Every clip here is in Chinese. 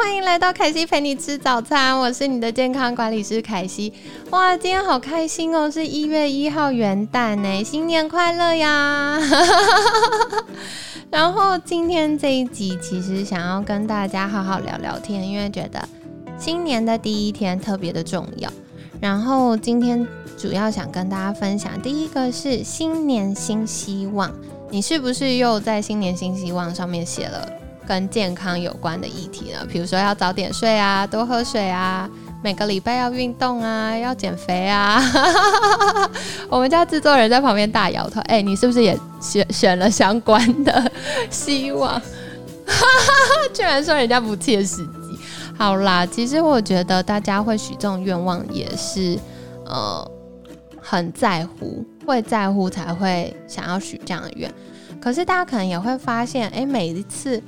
欢迎来到凯西陪你吃早餐，我是你的健康管理师凯西。哇，今天好开心哦，是一月一号元旦呢，新年快乐呀！然后今天这一集其实想要跟大家好好聊聊天，因为觉得新年的第一天特别的重要。然后今天主要想跟大家分享，第一个是新年新希望，你是不是又在新年新希望上面写了？跟健康有关的议题呢，比如说要早点睡啊，多喝水啊，每个礼拜要运动啊，要减肥啊。我们家制作人在旁边大摇头，哎，你是不是也选选了相关的希望？居然说人家不切实际。好啦，其实我觉得大家会许这种愿望也是呃很在乎，会在乎才会想要许这样的愿。可是大家可能也会发现，哎，每一次。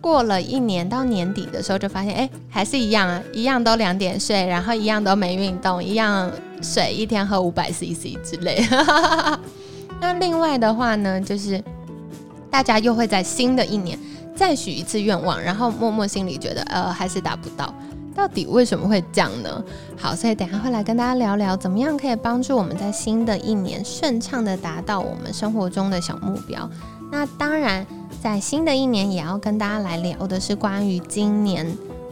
过了一年到年底的时候，就发现哎，还是一样啊，一样都两点睡，然后一样都没运动，一样水一天喝五百 CC 之类。那另外的话呢，就是大家又会在新的一年再许一次愿望，然后默默心里觉得呃还是达不到，到底为什么会这样呢？好，所以等下会来跟大家聊聊，怎么样可以帮助我们在新的一年顺畅的达到我们生活中的小目标。那当然。在新的一年，也要跟大家来聊的是关于今年，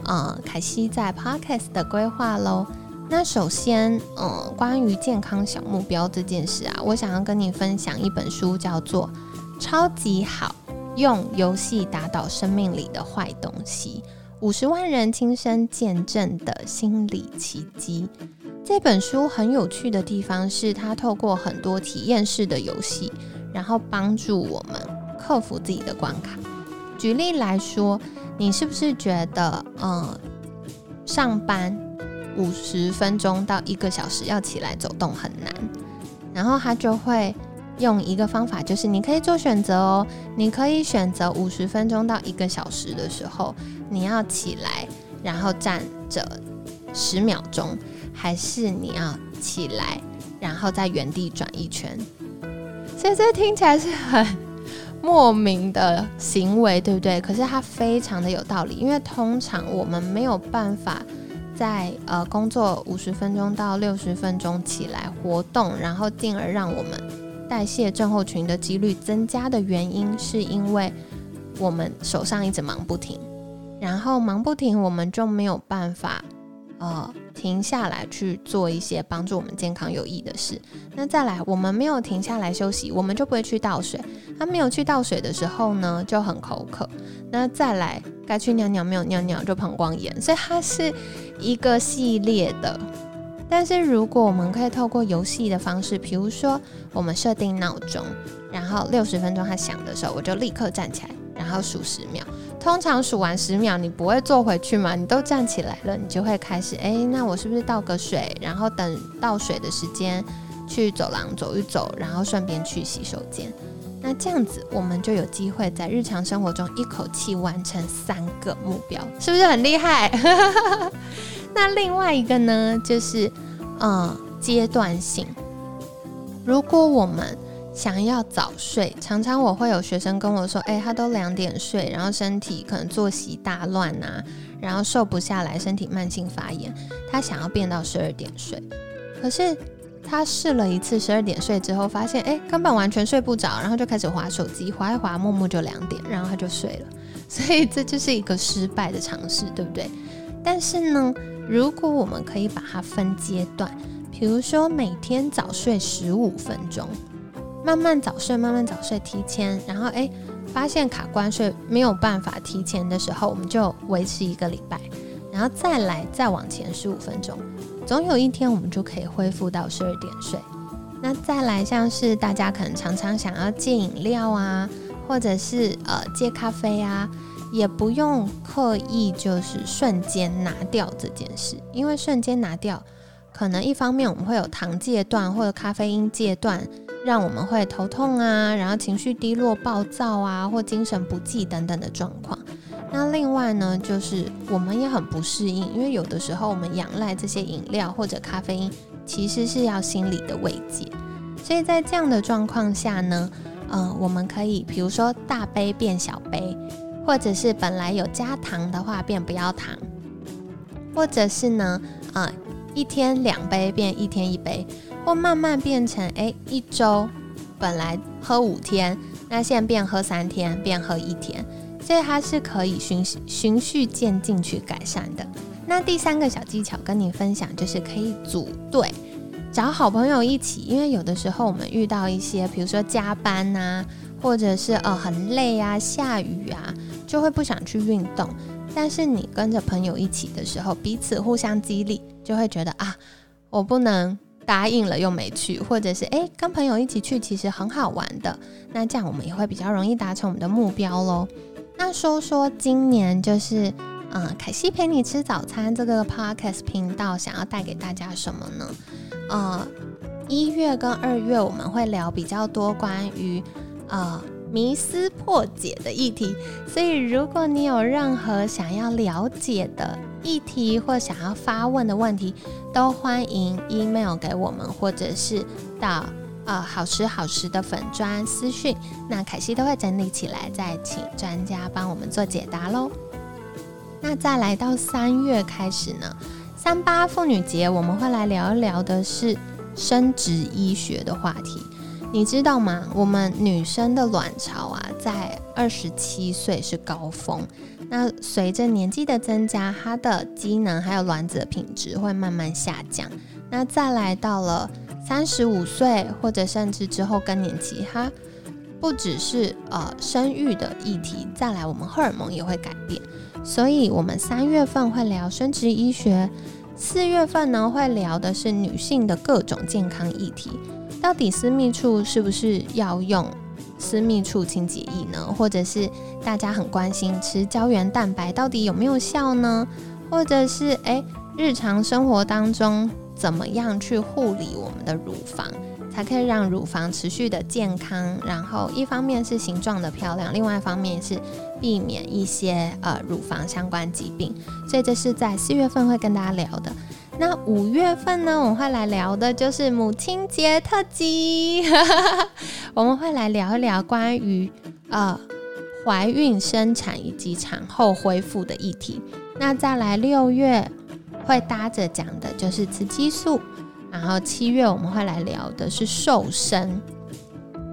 呃，凯西在 Podcast 的规划喽。那首先，呃，关于健康小目标这件事啊，我想要跟你分享一本书，叫做《超级好用游戏打倒生命里的坏东西》，五十万人亲身见证的心理奇迹。这本书很有趣的地方是，它透过很多体验式的游戏，然后帮助我们。克服自己的关卡。举例来说，你是不是觉得，嗯，上班五十分钟到一个小时要起来走动很难？然后他就会用一个方法，就是你可以做选择哦，你可以选择五十分钟到一个小时的时候，你要起来，然后站着十秒钟，还是你要起来，然后在原地转一圈？所以这听起来是很。莫名的行为，对不对？可是它非常的有道理，因为通常我们没有办法在呃工作五十分钟到六十分钟起来活动，然后进而让我们代谢症候群的几率增加的原因，是因为我们手上一直忙不停，然后忙不停，我们就没有办法。呃，停下来去做一些帮助我们健康有益的事。那再来，我们没有停下来休息，我们就不会去倒水。他没有去倒水的时候呢，就很口渴。那再来，该去尿尿没有尿尿，就膀胱炎。所以它是一个系列的。但是如果我们可以透过游戏的方式，比如说我们设定闹钟，然后六十分钟它响的时候，我就立刻站起来，然后数十秒。通常数完十秒，你不会坐回去吗？你都站起来了，你就会开始，哎，那我是不是倒个水，然后等倒水的时间去走廊走一走，然后顺便去洗手间。那这样子，我们就有机会在日常生活中一口气完成三个目标，是不是很厉害？那另外一个呢，就是嗯阶段性。如果我们想要早睡，常常我会有学生跟我说：“哎，他都两点睡，然后身体可能作息大乱啊，然后瘦不下来，身体慢性发炎。他想要变到十二点睡，可是他试了一次十二点睡之后，发现哎，根本完全睡不着，然后就开始划手机，划一划，默默就两点，然后他就睡了。所以这就是一个失败的尝试，对不对？但是呢，如果我们可以把它分阶段，比如说每天早睡十五分钟。慢慢早睡，慢慢早睡，提前，然后诶，发现卡关睡没有办法提前的时候，我们就维持一个礼拜，然后再来再往前十五分钟，总有一天我们就可以恢复到十二点睡。那再来像是大家可能常常想要戒饮料啊，或者是呃戒咖啡啊，也不用刻意就是瞬间拿掉这件事，因为瞬间拿掉，可能一方面我们会有糖戒断或者咖啡因戒断。让我们会头痛啊，然后情绪低落、暴躁啊，或精神不济等等的状况。那另外呢，就是我们也很不适应，因为有的时候我们仰赖这些饮料或者咖啡因，其实是要心理的慰藉。所以在这样的状况下呢，嗯，我们可以比如说大杯变小杯，或者是本来有加糖的话变不要糖，或者是呢，呃，一天两杯变一天一杯，或慢慢变成诶一周本来喝五天，那现在变喝三天，变喝一天。所以它是可以循循序渐进去改善的。那第三个小技巧跟你分享，就是可以组队，找好朋友一起。因为有的时候我们遇到一些，比如说加班呐，或者是呃很累啊、下雨啊，就会不想去运动。但是你跟着朋友一起的时候，彼此互相激励，就会觉得啊，我不能答应了又没去，或者是诶，跟朋友一起去其实很好玩的。那这样我们也会比较容易达成我们的目标喽。那说说今年就是，嗯，凯西陪你吃早餐这个 podcast 频道想要带给大家什么呢？呃，一月跟二月我们会聊比较多关于呃迷思破解的议题，所以如果你有任何想要了解的议题或想要发问的问题，都欢迎 email 给我们，或者是到。呃，好时好时的粉砖私讯，那凯西都会整理起来，再请专家帮我们做解答喽。那再来到三月开始呢，三八妇女节我们会来聊一聊的是生殖医学的话题。你知道吗？我们女生的卵巢啊，在二十七岁是高峰，那随着年纪的增加，它的机能还有卵子的品质会慢慢下降。那再来到了。三十五岁或者甚至之后更年期，它不只是呃生育的议题，再来我们荷尔蒙也会改变，所以我们三月份会聊生殖医学，四月份呢会聊的是女性的各种健康议题，到底私密处是不是要用私密处清洁液呢？或者是大家很关心吃胶原蛋白到底有没有效呢？或者是诶日常生活当中。怎么样去护理我们的乳房，才可以让乳房持续的健康？然后一方面是形状的漂亮，另外一方面是避免一些呃乳房相关疾病。所以这是在四月份会跟大家聊的。那五月份呢，我们会来聊的就是母亲节特辑，我们会来聊一聊关于呃怀孕、生产以及产后恢复的议题。那再来六月。会搭着讲的就是雌激素，然后七月我们会来聊的是瘦身，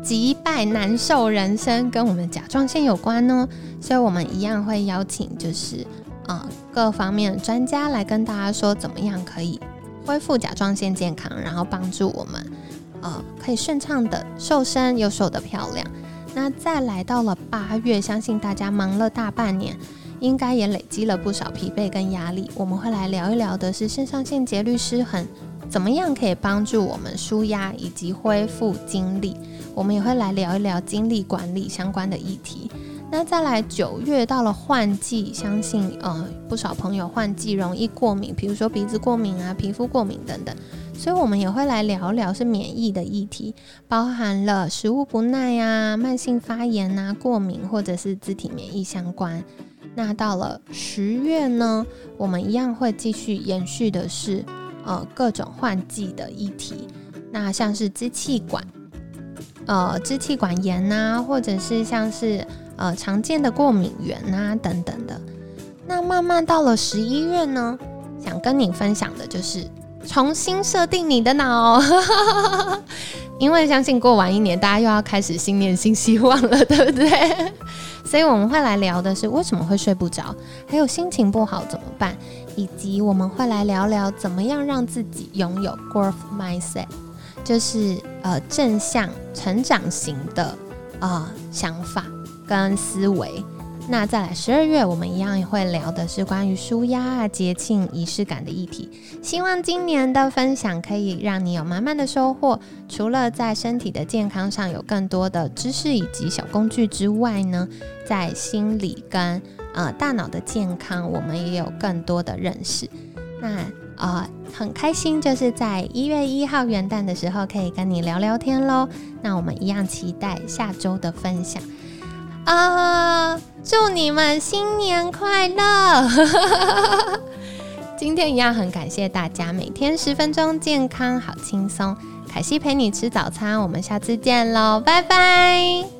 击败难受人生跟我们甲状腺有关呢，所以我们一样会邀请就是呃各方面的专家来跟大家说怎么样可以恢复甲状腺健康，然后帮助我们呃可以顺畅的瘦身又瘦得漂亮。那再来到了八月，相信大家忙了大半年。应该也累积了不少疲惫跟压力。我们会来聊一聊的是肾上腺节律失衡，怎么样可以帮助我们舒压以及恢复精力。我们也会来聊一聊精力管理相关的议题。那再来九月到了换季，相信呃不少朋友换季容易过敏，比如说鼻子过敏啊、皮肤过敏等等，所以我们也会来聊聊是免疫的议题，包含了食物不耐啊、慢性发炎啊、过敏或者是自体免疫相关。那到了十月呢，我们一样会继续延续的是，呃，各种换季的议题。那像是支气管，呃，支气管炎呐，或者是像是呃常见的过敏源呐等等的。那慢慢到了十一月呢，想跟你分享的就是重新设定你的脑，因为相信过完一年，大家又要开始新年新希望了，对不对？所以我们会来聊的是为什么会睡不着，还有心情不好怎么办，以及我们会来聊聊怎么样让自己拥有 growth mindset，就是呃正向成长型的呃想法跟思维。那再来十二月，我们一样会聊的是关于舒压啊、节庆仪式感的议题。希望今年的分享可以让你有满满的收获。除了在身体的健康上有更多的知识以及小工具之外呢，在心理跟呃大脑的健康，我们也有更多的认识。那呃，很开心，就是在一月一号元旦的时候可以跟你聊聊天喽。那我们一样期待下周的分享啊！祝你们新年快乐！今天一样很感谢大家，每天十分钟健康好轻松，凯西陪你吃早餐，我们下次见喽，拜拜。